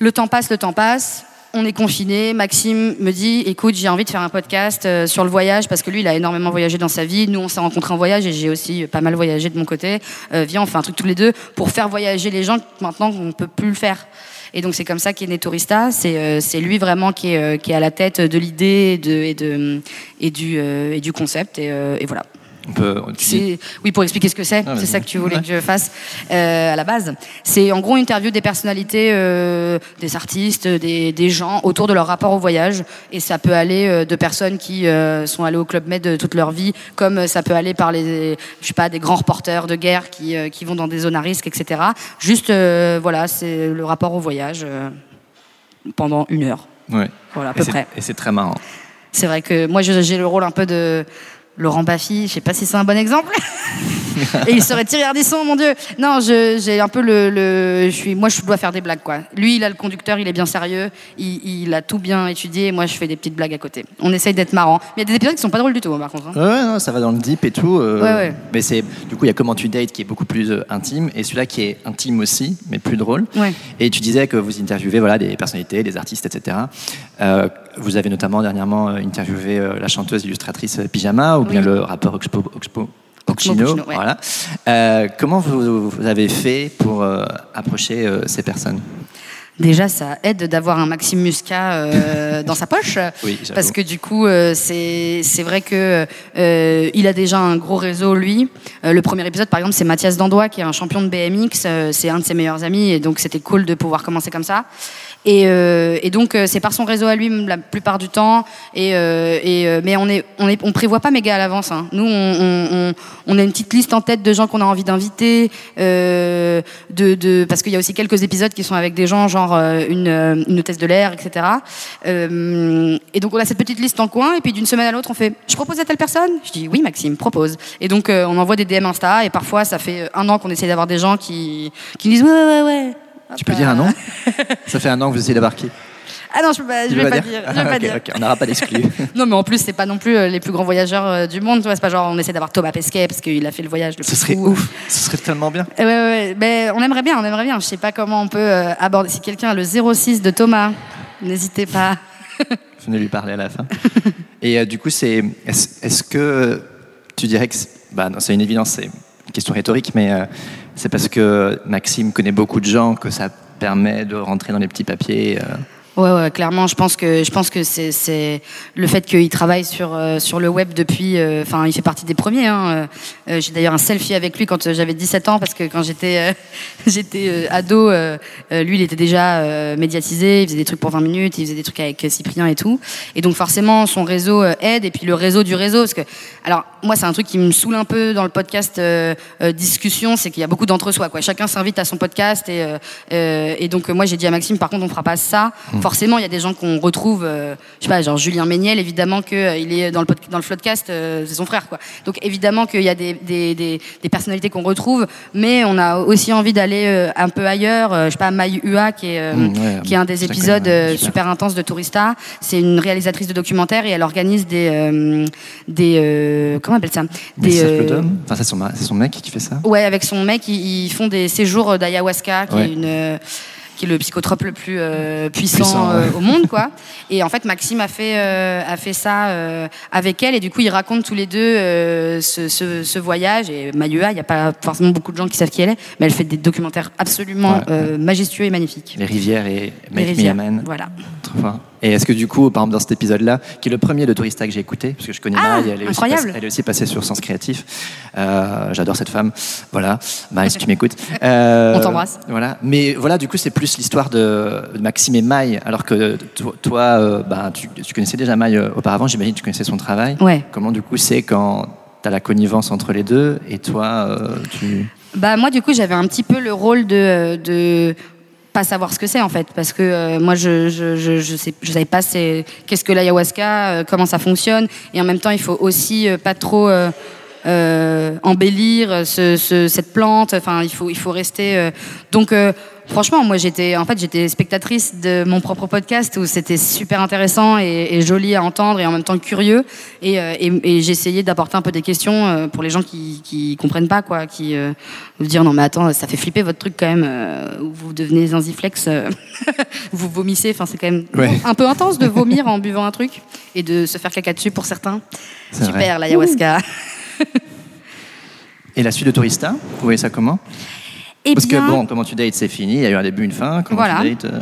Le temps passe, le temps passe. On est confiné. Maxime me dit "Écoute, j'ai envie de faire un podcast euh, sur le voyage parce que lui, il a énormément voyagé dans sa vie. Nous, on s'est rencontrés en voyage et j'ai aussi pas mal voyagé de mon côté. Euh, viens, on fait un truc tous les deux pour faire voyager les gens maintenant qu'on peut plus le faire." Et donc c'est comme ça qu'est né Tourista. C'est euh, lui vraiment qui est, euh, qui est à la tête de l'idée et, de, et, de, et, du, euh, et du concept. Et, euh, et voilà. On peut, tu dis- C'est- Oui, pour expliquer ce que c'est, Ah, c'est ça que tu voulais Ouais. que je fasse euh, à la base. C'est en gros une interview des personnalités, euh, des artistes, des, des gens autour de leur rapport au voyage. Et ça peut aller euh, de personnes qui sont allées au Club Med toute leur vie, comme ça peut aller par les, je sais pas, des grands reporters de guerre qui, qui vont dans des zones à risque, etc. Juste, voilà, c'est le rapport au voyage pendant une heure. Ouais. Voilà, à Et peu près. Et c'est très marrant. C'est vrai que moi, j'ai le rôle un peu de Laurent Baffy. Je sais pas si c'est un bon exemple. Et il serait Thierry Ardisson, mon Dieu. Non, j'ai un peu le, le- je suis, moi, je dois faire des blagues, quoi. Lui, il a le conducteur, il est bien sérieux, il, il a tout bien étudié. Et moi, je fais des petites blagues à côté. On essaye d'être marrant. Mais il y a des épisodes qui sont pas drôles du tout, hein, par contre. hein. Ouais, ouais, non, ça va dans le deep et tout. euh, Ouais, ouais. Mais c'est du coup il y a comment tu dates qui est beaucoup plus euh, intime et celui-là qui est intime aussi, mais plus drôle. Ouais. Et tu disais que vous interviewez voilà des personnalités, des artistes, etc. Euh, vous avez notamment dernièrement euh, interviewé euh, la chanteuse illustratrice euh, Pyjama ou bien Oui. le rappeur Oxpo, Oxpo- Oxmo Puccino, Puccino, ouais. voilà. Euh, comment vous, vous avez fait pour euh, approcher euh, ces personnes? Déjà, ça aide d'avoir un Maxime Muscat dans sa poche. Oui. Parce que du coup, c'est vrai que il a déjà un gros réseau, lui. Le premier épisode, par exemple, c'est Mathias Dandois, qui est un champion de BMX. c'est un de ses meilleurs amis. Et donc, c'était cool de pouvoir commencer comme ça. Et, euh, et donc, euh, c'est par son réseau à lui la plupart du temps. Et, euh, mais on on est, on prévoit pas méga à l'avance. hein. Nous, on, a une petite liste en tête de gens qu'on a envie d'inviter. De, parce qu'il y a aussi quelques épisodes qui sont avec des gens, genre une, une hôtesse de l'air, etc. Et donc, on a cette petite liste en coin. Et puis, d'une semaine à l'autre, on fait Je propose à telle personne? Je dis Oui, Maxime, propose. Et donc, on envoie des DM Insta. Et parfois, ça fait un an qu'on essaie d'avoir des gens qui, qui disent Ouais, ouais, ouais. Tu peux dire un euh, nom Ça fait un an que vous essayez qui? Ah non, je, Tu vais pas dire. Je vais Ah, pas ok, dire. ok, On n'aura pas d'exclus. Non, mais en plus, c'est pas non plus euh, les plus grands voyageurs euh, du monde. C'est pas genre on essaie d'avoir Thomas Pesquet parce qu'il a fait le voyage le Ce serait fou. ouf. Ce serait tellement bien. Eh Ouais, ouais. Ben, on aimerait bien, on aimerait bien. Je sais pas comment on peut euh, aborder. Si quelqu'un a le 06 de Thomas, n'hésitez pas. Venez lui parler à la fin. Et euh, du coup, c'est est-ce est-ce que tu dirais que c'est- bah non, c'est une évidence, c'est une question rhétorique, mais euh, c'est parce que Maxime connaît beaucoup de gens que ça permet de rentrer dans les petits papiers. euh. Ouais, ouais, clairement, je pense que je pense que c'est le fait qu'il travaille sur euh, sur le web depuis. euh, Enfin, il fait partie des premiers. Hein. Euh, J'ai d'ailleurs un selfie avec lui quand j'avais 17 ans parce que quand j'étais j'étais ado, lui, il était déjà médiatisé. Il faisait des trucs pour 20 minutes, il faisait des trucs avec Cyprien et tout. Et donc forcément, son réseau aide et puis le réseau du réseau parce que alors moi, c'est un truc qui me saoule un peu dans le podcast discussion, c'est qu'il y a beaucoup d'entre-soi. Quoi. Chacun s'invite à son podcast et et donc moi j'ai dit à Maxime, par contre, on fera pas ça. Forcément, il y a des gens qu'on retrouve, euh, je sais pas, genre Julien Méniel, évidemment que euh, il est dans le pod- dans le Floodcast, euh, c'est son frère, quoi. Donc évidemment qu'il y a des des, des, des personnalités qu'on retrouve, mais on a aussi envie d'aller euh, un peu ailleurs. Je sais pas, Maï Ua qui est Mmh, ouais, qui est un des épisodes ouais, super. super intenses de Tourista. C'est une réalisatrice de documentaires et elle organise des des comment on appelle ça? Des. Enfin, c'est son, c'est son mec qui fait ça? Ouais, avec son mec, ils, ils font des séjours d'ayahuasca, qui Ouais. est une qui est le psychotrope le plus euh, puissant, Puissant, euh, ouais. au monde, quoi. Et en fait, Maxime a fait euh, a fait ça avec elle, et du coup, ils racontent tous les deux ce, ce, ce voyage. Et Mayua, il n'y a pas forcément beaucoup de gens qui savent qui elle est, mais elle fait des documentaires absolument Ouais, majestueux et magnifiques. Les rivières et Les Make Me. Voilà. Trop fort. Et est-ce que du coup, par exemple, dans cet épisode-là, qui est le premier de Tourista que j'ai écouté, parce que je connais Ah, Maï, elle, est aussi incroyable. passe- elle est aussi passée sur Sens Créatif. Euh, J'adore cette femme. Voilà. Maï, si tu m'écoutes. Euh, On t'embrasse. Voilà. Mais voilà, du coup, c'est plus l'histoire de, Maxime et Maï, alors que to- toi, euh, bah, tu, tu connaissais déjà Maï auparavant, j'imagine que tu connaissais son travail. Ouais. Comment, du coup, c'est quand tu as la connivence entre les deux et toi, tu. Bah moi du coup j'avais un petit peu le rôle de, de savoir ce que c'est en fait parce que euh, moi je je, je je sais je savais pas c'est qu'est-ce que l'ayahuasca euh, comment ça fonctionne. Et en même temps il faut aussi euh, pas trop embellir ce, ce- cette plante. Enfin il faut il faut rester donc Franchement, moi j'étais en fait j'étais spectatrice de mon propre podcast où c'était super intéressant et, et joli à entendre et en même temps curieux et, euh, et, et j'essayais d'apporter un peu des questions euh, pour les gens qui, qui comprennent pas quoi, qui euh, vous dire non mais attends ça fait flipper votre truc quand même euh, vous devenez zinziflex, euh, vous vomissez, enfin c'est quand même Ouais. un peu intense de vomir en buvant un truc et de se faire caca dessus pour certains. Super l'ayahuasca. Et la suite de Tourista, vous voyez ça comment? Eh Parce bien- que bon, comment tu dates, c'est fini, il y a eu un début, une fin. Comment Voilà. tu dates euh,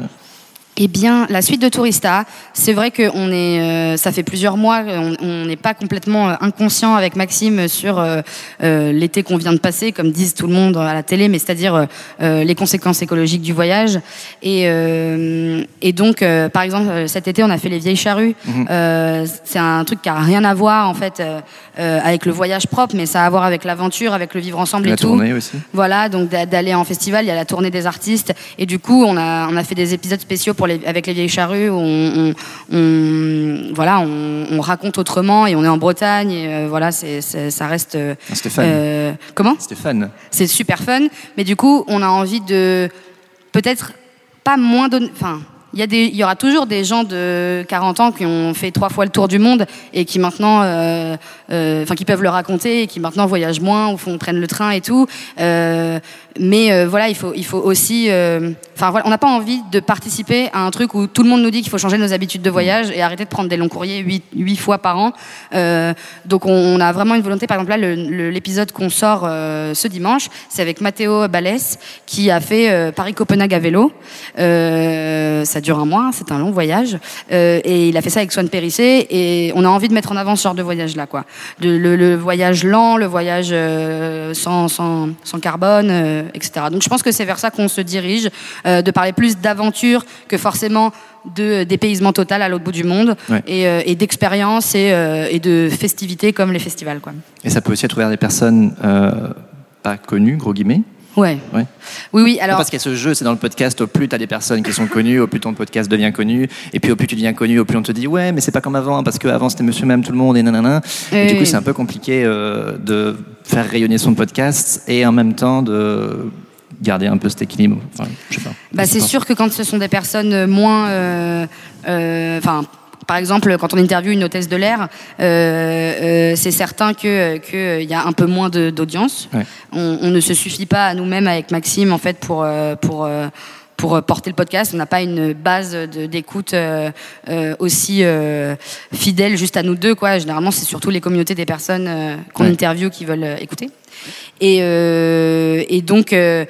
Eh bien, la suite de Tourista, c'est vrai que on est, euh, ça fait plusieurs mois, on n'est pas complètement euh, inconscient avec Maxime sur euh, euh, l'été qu'on vient de passer, comme disent tout le monde à la télé, mais c'est-à-dire les conséquences écologiques du voyage. Et, et donc, par exemple, cet été, on a fait les vieilles charrues. Mhm. C'est un truc qui a rien à voir en fait avec le voyage propre, mais ça a à voir avec l'aventure, avec le vivre ensemble La et tout. tournée aussi. Voilà, donc d'a- d'aller en festival, il y a la tournée des artistes, et du coup, on a, on a fait des épisodes spéciaux pour les, avec les vieilles charrues où on, on- on- voilà, on, on raconte autrement et on est en Bretagne, et euh, voilà, c'est, c'est- ça reste. euh, Ah, C'était fun. euh, comment C'était fun. C'est super fun, mais du coup, on a envie de peut-être pas moins donner. Enfin. Il y, aura toujours des gens de 40 ans qui ont fait trois fois le tour du monde et qui maintenant, euh, euh, qui peuvent le raconter et qui maintenant voyagent moins ou font, prennent le train et tout. Euh, mais voilà, il faut, aussi. Enfin voilà, on n'a pas envie de participer à un truc où tout le monde nous dit qu'il faut changer nos habitudes de voyage et arrêter de prendre des longs courriers huit, huit fois par an. Donc on, on a vraiment une volonté. Par exemple là, l'épisode qu'on sort ce dimanche, c'est avec Matteo Balès qui a fait euh, Paris-Copenhague à vélo. Ça dure un mois, c'est un long voyage Euh, et il a fait ça avec Swan Périssé et on a envie de mettre en avant ce genre de voyage là, quoi. De- le, le voyage lent, le voyage euh, sans, sans, sans carbone, euh, etc. Donc je pense que c'est vers ça qu'on se dirige, de parler plus d'aventure que forcément de dépaysement total à l'autre bout du monde Ouais. et, et d'expérience et, et de festivités comme les festivals, quoi. Et ça peut aussi être ouvert à des personnes pas connues, gros guillemets. Ouais. Ouais. Oui, oui. Alors, parce qu'il y a ce jeu, c'est dans le podcast, au plus tu as des personnes qui sont connues, au plus ton podcast devient connu, et puis au plus tu deviens connu, au plus on te dit ouais, mais c'est pas comme avant, parce qu'avant c'était monsieur même tout le monde, et nanana. Et du coup, c'est un peu compliqué euh, de faire rayonner son podcast et en même temps de garder un peu cet équilibre. Enfin, je sais pas. Bah, c'est sûr que quand ce sont des personnes moins, euh, euh, enfin. Par exemple, quand on interviewe une hôtesse de l'air, euh, euh, c'est certain que qu'il y a un peu moins d'audience. Ouais. On, on ne se suffit pas à nous-mêmes avec Maxime en fait pour euh, pour euh, pour euh, porter le podcast. On n'a pas une base d'écoute euh, euh, aussi euh, fidèle juste à nous deux. Quoi. Généralement, c'est surtout les communautés des personnes euh, qu'on Ouais. interviewe qui veulent euh, écouter. Et, euh, et donc, euh,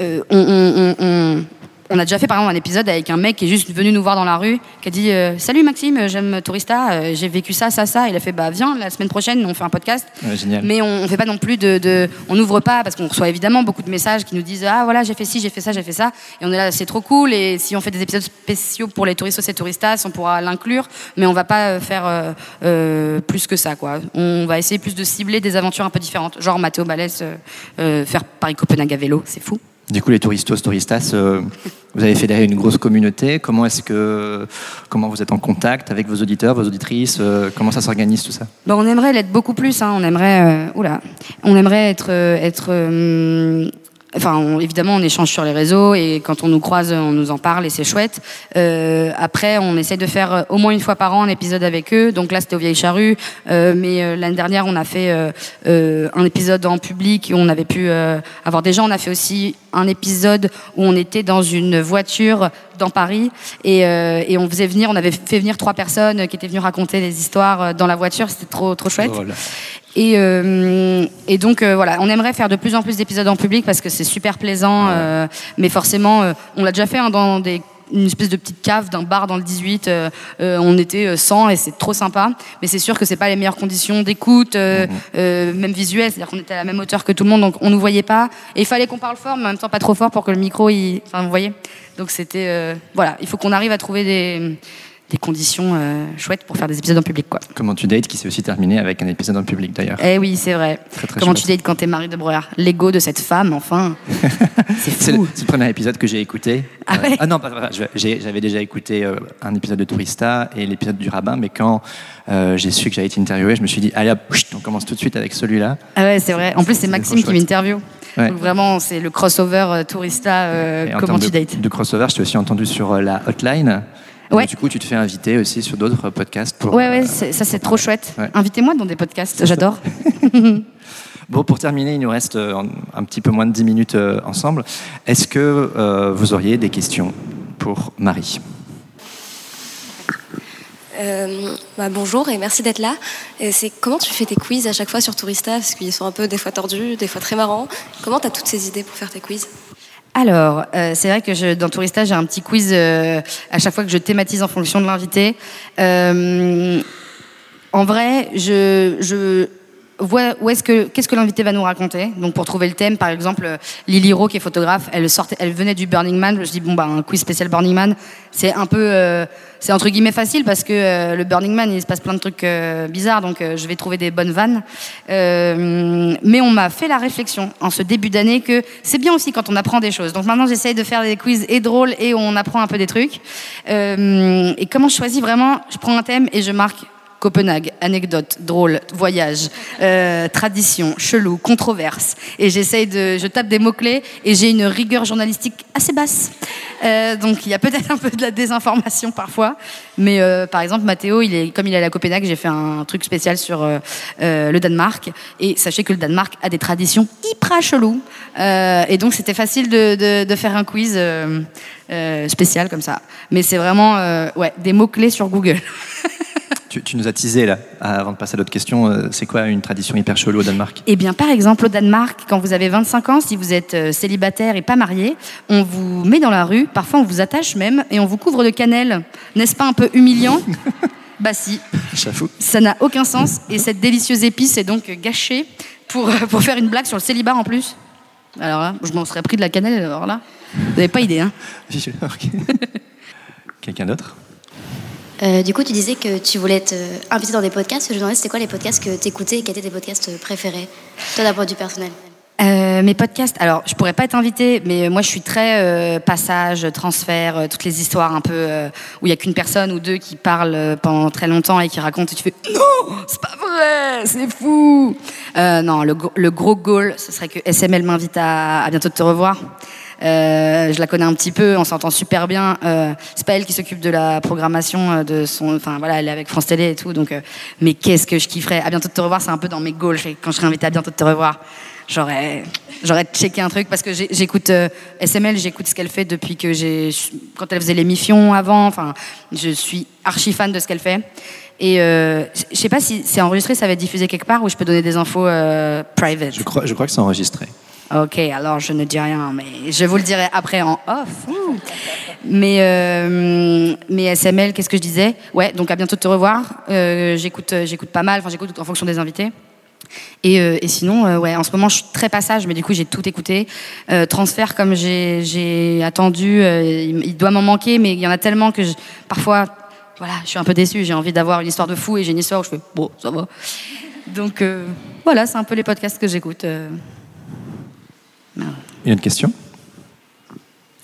euh, on, on- on- on- a déjà fait par exemple un épisode avec un mec qui est juste venu nous voir dans la rue, qui a dit euh, Salut Maxime, j'aime Tourista, euh, j'ai vécu ça, ça, ça. Il a fait Bah viens, la semaine prochaine, on fait un podcast. Ouais, génial. Mais on, fait pas non plus de, de- on n'ouvre pas parce qu'on reçoit évidemment beaucoup de messages qui nous disent ah voilà j'ai fait ci, j'ai fait ça, j'ai fait ça et on est là c'est trop cool et si on fait des épisodes spéciaux pour les touristos et touristas on pourra l'inclure mais on va pas euh, faire euh, euh, plus que ça quoi. On va essayer plus de cibler des aventures un peu différentes genre Matteo Balès euh, faire Paris Copenhague à vélo c'est fou. Du coup, les touristos, touristas, euh, vous avez fédéré une grosse communauté. Comment est-ce que, comment vous êtes en contact avec vos auditeurs, vos auditrices euh, Comment ça s'organise tout ça? Bon, on aimerait l'être beaucoup plus. Hein. On aimerait, euh, oula, on aimerait être, être. Enfin, on- évidemment, on échange sur les réseaux et quand on nous croise, on nous en parle et c'est chouette. Euh, après, on essaie de faire euh, au moins une fois par an un épisode avec eux. Donc là, c'était aux Vieilles Charrues, Euh, mais euh, l'année dernière, on a fait euh, un épisode en public où on avait pu avoir des gens. On a fait aussi un épisode où on était dans une voiture dans Paris et, euh, et on faisait venir, on avait fait venir trois personnes qui étaient venues raconter des histoires dans la voiture. C'était trop trop chouette. Et, euh, et donc euh, voilà, on aimerait faire de plus en plus d'épisodes en public parce que c'est super plaisant. euh, mais forcément, euh, on l'a déjà fait hein, dans des une espèce de petite cave d'un bar dans le 18. euh, euh, on était euh, 100 et c'est trop sympa. Mais c'est sûr que c'est pas les meilleures conditions d'écoute, euh, euh, même visuelle. C'est-à-dire qu'on était à la même hauteur que tout le monde, donc on nous voyait pas. Et il fallait qu'on parle fort, mais en même temps pas trop fort pour que le micro, il... enfin vous voyez. Donc c'était euh, voilà, il faut qu'on arrive à trouver des des conditions euh, chouettes pour faire des épisodes en public, quoi. Comment tu dates, qui s'est aussi terminé avec un épisode en public d'ailleurs. Eh oui, c'est vrai. Très, très Comment chouette. tu dates quand t'es Marie de Breuer L'ego de cette femme, enfin. c'est le, fou. c'est le premier épisode que j'ai écouté. Ah Euh, ouais ah non, j'avais déjà écouté euh, un épisode de Tourista et l'épisode du rabbin, mais quand j'ai su que j'allais été interviewé, je me suis dit, allez hop, on commence tout de suite avec celui-là. Ah ouais, c'est vrai. En plus, c'est Maxime qui m'interviewe. Ouais. Donc vraiment, c'est le crossover tourista euh, comment tu dates? de crossover, je t'ai aussi entendu sur euh, la hotline. Ouais. Et du coup, tu te fais inviter aussi sur d'autres podcasts. Pour, Ouais, ouais, euh, ça c'est trop chouette. Ouais. Invitez-moi dans des podcasts, j'adore. Bon, pour terminer, il nous reste euh, un, petit peu moins de 10 minutes euh, ensemble. Est-ce que euh, vous auriez des questions pour Marie? Euh, bah, bonjour et merci d'être là. C'est comment tu fais tes quiz à chaque fois sur Tourista? Parce qu'ils sont un peu des fois tordus, des fois très marrants. Comment tu as toutes ces idées pour faire tes quiz? Alors, euh, c'est vrai que je, dans Tourista, j'ai un petit quiz euh, à chaque fois que je thématise en fonction de l'invité. Euh, en vrai, je, je vois où est-ce que qu'est-ce que l'invité va nous raconter. Donc, pour trouver le thème, par exemple, Lily Rowe, qui est photographe, elle sortait, elle venait du Burning Man. Je dit bon bah un quiz spécial Burning Man, c'est un peu, euh, c'est entre guillemets facile parce que euh, le Burning Man, il se passe plein de trucs euh, bizarres, donc je vais trouver des bonnes vannes. Mais on m'a fait la réflexion en ce début d'année que c'est bien aussi quand on apprend des choses. Donc maintenant, j'essaye de faire des quiz et drôles et on apprend un peu des trucs. Et comment je choisis vraiment Je prends un thème et je marque Copenhague, anecdote, drôle, voyage, euh, tradition, chelou, controverse. Et j'essaye de, je tape des mots-clés et j'ai une rigueur journalistique assez basse. Euh, donc il y a peut-être un peu de la désinformation parfois. Mais euh, par exemple, Mathéo, il est, comme il est à Copenhague, j'ai fait un truc spécial sur le Danemark. Et sachez que le Danemark a des traditions hyper cheloues. Et donc c'était facile de, de, faire un quiz spécial comme ça. Mais c'est vraiment ouais, des mots-clés sur Google. tu, tu nous as teasé là, avant de passer à d'autres questions. euh, c'est quoi une tradition hyper chelou au Danemark? Eh bien, par exemple, au Danemark, quand vous avez 25 ans, si vous êtes euh, célibataire et pas marié, on vous met dans la rue, parfois on vous attache même, et on vous couvre de cannelle. N'est-ce pas un peu humiliant? Bah si, J'avoue. ça n'a aucun sens, et cette délicieuse épice est donc gâchée pour, euh, pour faire une blague sur le célibat en plus. Alors là, je m'en serais pris de la cannelle, alors là, vous n'avez pas idée, hein. Quelqu'un d'autre? Euh, du coup, tu disais que tu voulais être euh, invité dans des podcasts. Je me demandais c'était quoi les podcasts que tu écoutais et quels étaient tes podcasts euh, préférés, toi d'un point de vue personnel? Mes podcasts, alors je pourrais pas être invitée, mais moi je suis très passage, transfert, toutes les histoires un peu où il y a qu'une personne ou deux qui parlent pendant très longtemps et qui racontent et tu fais non, c'est pas vrai, c'est fou. Non, le, le gros goal, ce serait que SML m'invite à, à bientôt te revoir. Euh, je la connais un petit peu, on s'entend super bien. Euh, c'est pas elle qui s'occupe de la programmation euh, de son, enfin voilà, elle est avec France Télé et tout. Donc, mais qu'est-ce que je kifferais À bientôt de te revoir, c'est un peu dans mes goals. Quand je serai invitée à bientôt de te revoir, j'aurais, j'aurais checké un truc parce que j'écoute SML, j'écoute ce qu'elle fait depuis que j'ai, quand elle faisait l'émission avant. Enfin, je suis archi fan de ce qu'elle fait. Et euh, je sais pas si c'est enregistré, ça va être diffusé quelque part ou je peux donner des infos euh, private. je crois, je crois que c'est enregistré. Ok, alors je ne dis rien, mais je vous le dirai après en off. Mais, euh, mais SML, qu'est-ce que je disais? Ouais, donc à bientôt de te revoir. Euh, j'écoute, j'écoute pas mal, enfin j'écoute en fonction des invités. Et, euh, et sinon, euh, ouais, en ce moment, je suis très passage, mais du coup, j'ai tout écouté. Euh, transfert, comme j'ai j'ai attendu, euh, il, doit m'en manquer, mais il y en a tellement que parfois, voilà, je suis un peu déçue. J'ai envie d'avoir une histoire de fou et j'ai une histoire où je fais, bon, ça va. Donc euh, voilà, c'est un peu les podcasts que j'écoute. Euh. Une autre question?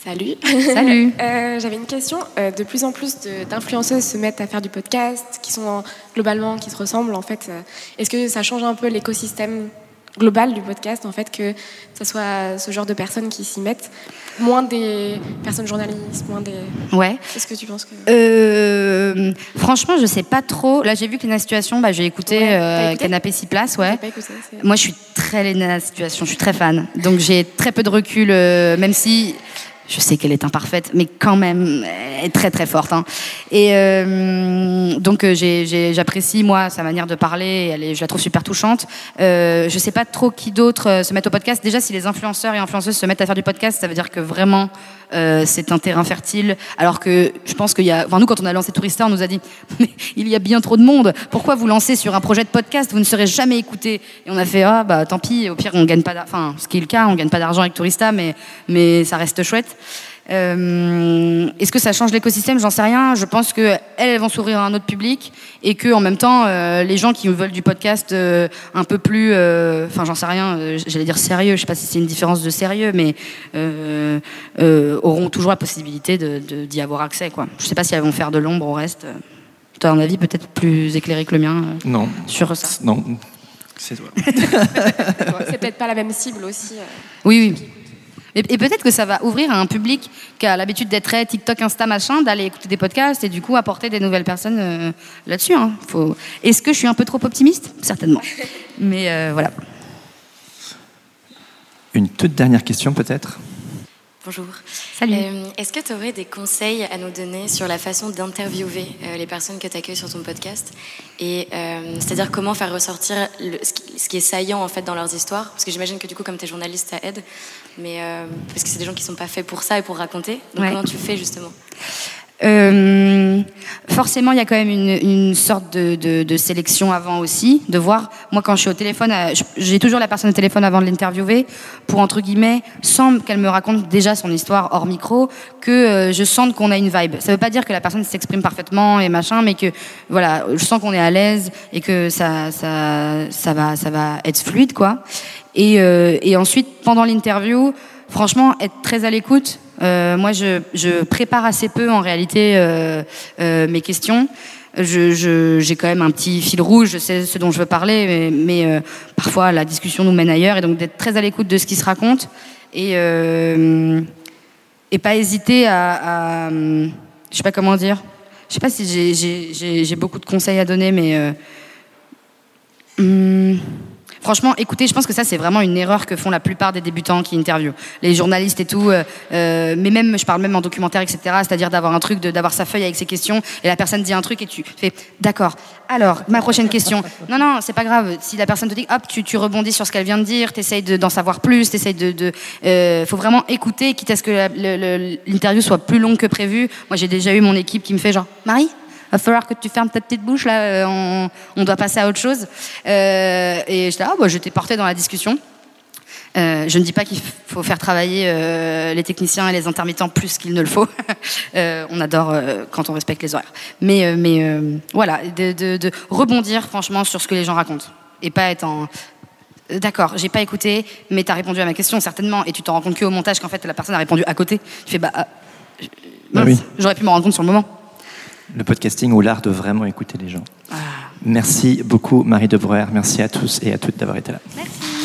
Salut. Salut. Euh, J'avais une question. Euh, de plus en plus d'influenceuses se mettent à faire du podcast, qui sont en- globalement qui se ressemblent en fait. euh, Est-ce que ça change un peu l'écosystème? Global du podcast en fait que ce soit ce genre de personnes qui s'y mettent, moins des personnes journalistes, moins des. Ouais. Est-ce que tu penses que Euh, franchement, je sais pas trop. Là, j'ai vu que la situation, bah, j'ai écouté, Ouais, euh, écouté Canapé 6 places, ouais. pas écouté, c'est- Moi, je suis très Léna situation, je suis très fan. Donc, j'ai très peu de recul, euh, même si je sais qu'elle est imparfaite, mais quand même, elle est très très forte. hein. Et euh, donc, euh, j'apprécie, moi, sa manière de parler, je la trouve super touchante. Euh, je sais pas trop qui d'autre euh, se mettent au podcast. Déjà, si les influenceurs et influenceuses se mettent à faire du podcast, ça veut dire que vraiment, c'est un terrain fertile. Alors que je pense qu'il y a. Enfin, nous, quand on a lancé Tourista, on nous a dit Mais il y a bien trop de monde. Pourquoi vous lancez sur un projet de podcast? Vous ne serez jamais écouté. Et on a fait Ah, bah tant pis, au pire, on gagne pas. Enfin, ce qui est le cas, on gagne pas d'argent avec Tourista, mais, mais ça reste chouette. Euh, Est-ce que ça change l'écosystème? J'en sais rien. Je pense que elles vont s'ouvrir à un autre public et que en même temps, euh, les gens qui veulent du podcast euh, un peu plus, euh, enfin, j'en sais rien. J'allais dire sérieux. Je sais pas si c'est une différence de sérieux, mais euh, euh, auront toujours la possibilité de- de- d'y avoir accès. Quoi. Je sais pas si elles vont faire de l'ombre au reste. Tu as un avis peut-être plus éclairé que le mien euh, Non. sur ça Non. C'est toi. c'est peut-être pas la même cible aussi. euh. Oui, oui. Et, et peut-être que ça va ouvrir à un public qui a l'habitude d'être très TikTok, Insta, machin, d'aller écouter des podcasts et du coup apporter des nouvelles personnes euh, là-dessus. hein. Faut... Est-ce que je suis un peu trop optimiste? Certainement. Mais euh, voilà. Une toute dernière question peut-être? Bonjour. Salut. Euh, Est-ce que tu aurais des conseils à nous donner sur la façon d'interviewer euh, les personnes que tu accueilles sur ton podcast? Et euh, c'est-à-dire comment faire ressortir le- ce, qui, ce qui est saillant en fait dans leurs histoires? Parce que j'imagine que du coup, comme tu es journaliste, ça aide. Mais euh, parce que c'est des gens qui sont pas faits pour ça et pour raconter. Donc Ouais. comment tu fais justement? Euh, forcément, il y a quand même une, une sorte de, de- de sélection avant aussi, de voir. Moi, quand je suis au téléphone, euh, j'ai toujours la personne au téléphone avant de l'interviewer, pour entre guillemets, sans qu'elle me raconte déjà son histoire hors micro, que euh, je sente qu'on a une vibe. Ça veut pas dire que la personne s'exprime parfaitement et machin, mais que voilà, je sens qu'on est à l'aise et que ça, ça, ça va, ça va être fluide, quoi. Et, euh, et ensuite, pendant l'interview, franchement, être très à l'écoute. Euh, moi, je, prépare assez peu en réalité euh, euh, mes questions. Je- je- J'ai quand même un petit fil rouge, je sais ce dont je veux parler, mais, parfois la discussion nous mène ailleurs, et donc d'être très à l'écoute de ce qui se raconte et et pas hésiter à, je sais pas comment dire. Je sais pas si j'ai- beaucoup de conseils à donner, mais hum, Franchement, écoutez, je pense que ça, c'est vraiment une erreur que font la plupart des débutants qui interviewent. Les journalistes et tout, euh, euh, mais même, je parle même en documentaire, etc., c'est-à-dire d'avoir un truc, d'avoir sa feuille avec ses questions, et la personne dit un truc et tu fais, d'accord, alors, ma prochaine question. Non, non, c'est pas grave. Si la personne te dit, hop, tu, tu rebondis sur ce qu'elle vient de dire, t'essayes de- d'en savoir plus, t'essayes de... de euh, faut vraiment écouter, quitte à ce que l'interview soit plus longue que prévu. Moi, j'ai déjà eu mon équipe qui me fait genre, Marie? Va falloir que tu fermes ta petite bouche là, euh, on, on doit passer à autre chose. Euh, et j'étais ah, bah, j'étais portée dans la discussion. Euh, je ne dis pas qu'il faut faire travailler euh, les techniciens et les intermittents plus qu'il ne le faut. Euh, on adore quand on respecte les horaires. Mais, mais voilà, de, de- de rebondir franchement sur ce que les gens racontent et pas être en D'accord, j'ai pas écouté, mais tu as répondu à ma question certainement, et tu t'en rends compte qu'au montage qu'en fait la personne a répondu à côté. Tu fais bah, ah, mince, oui. j'aurais pu m'en rendre compte sur le moment. Le podcasting ou l'art de vraiment écouter les gens. Ah. Merci beaucoup Marie de Breuer, merci à tous et à toutes d'avoir été là. Merci.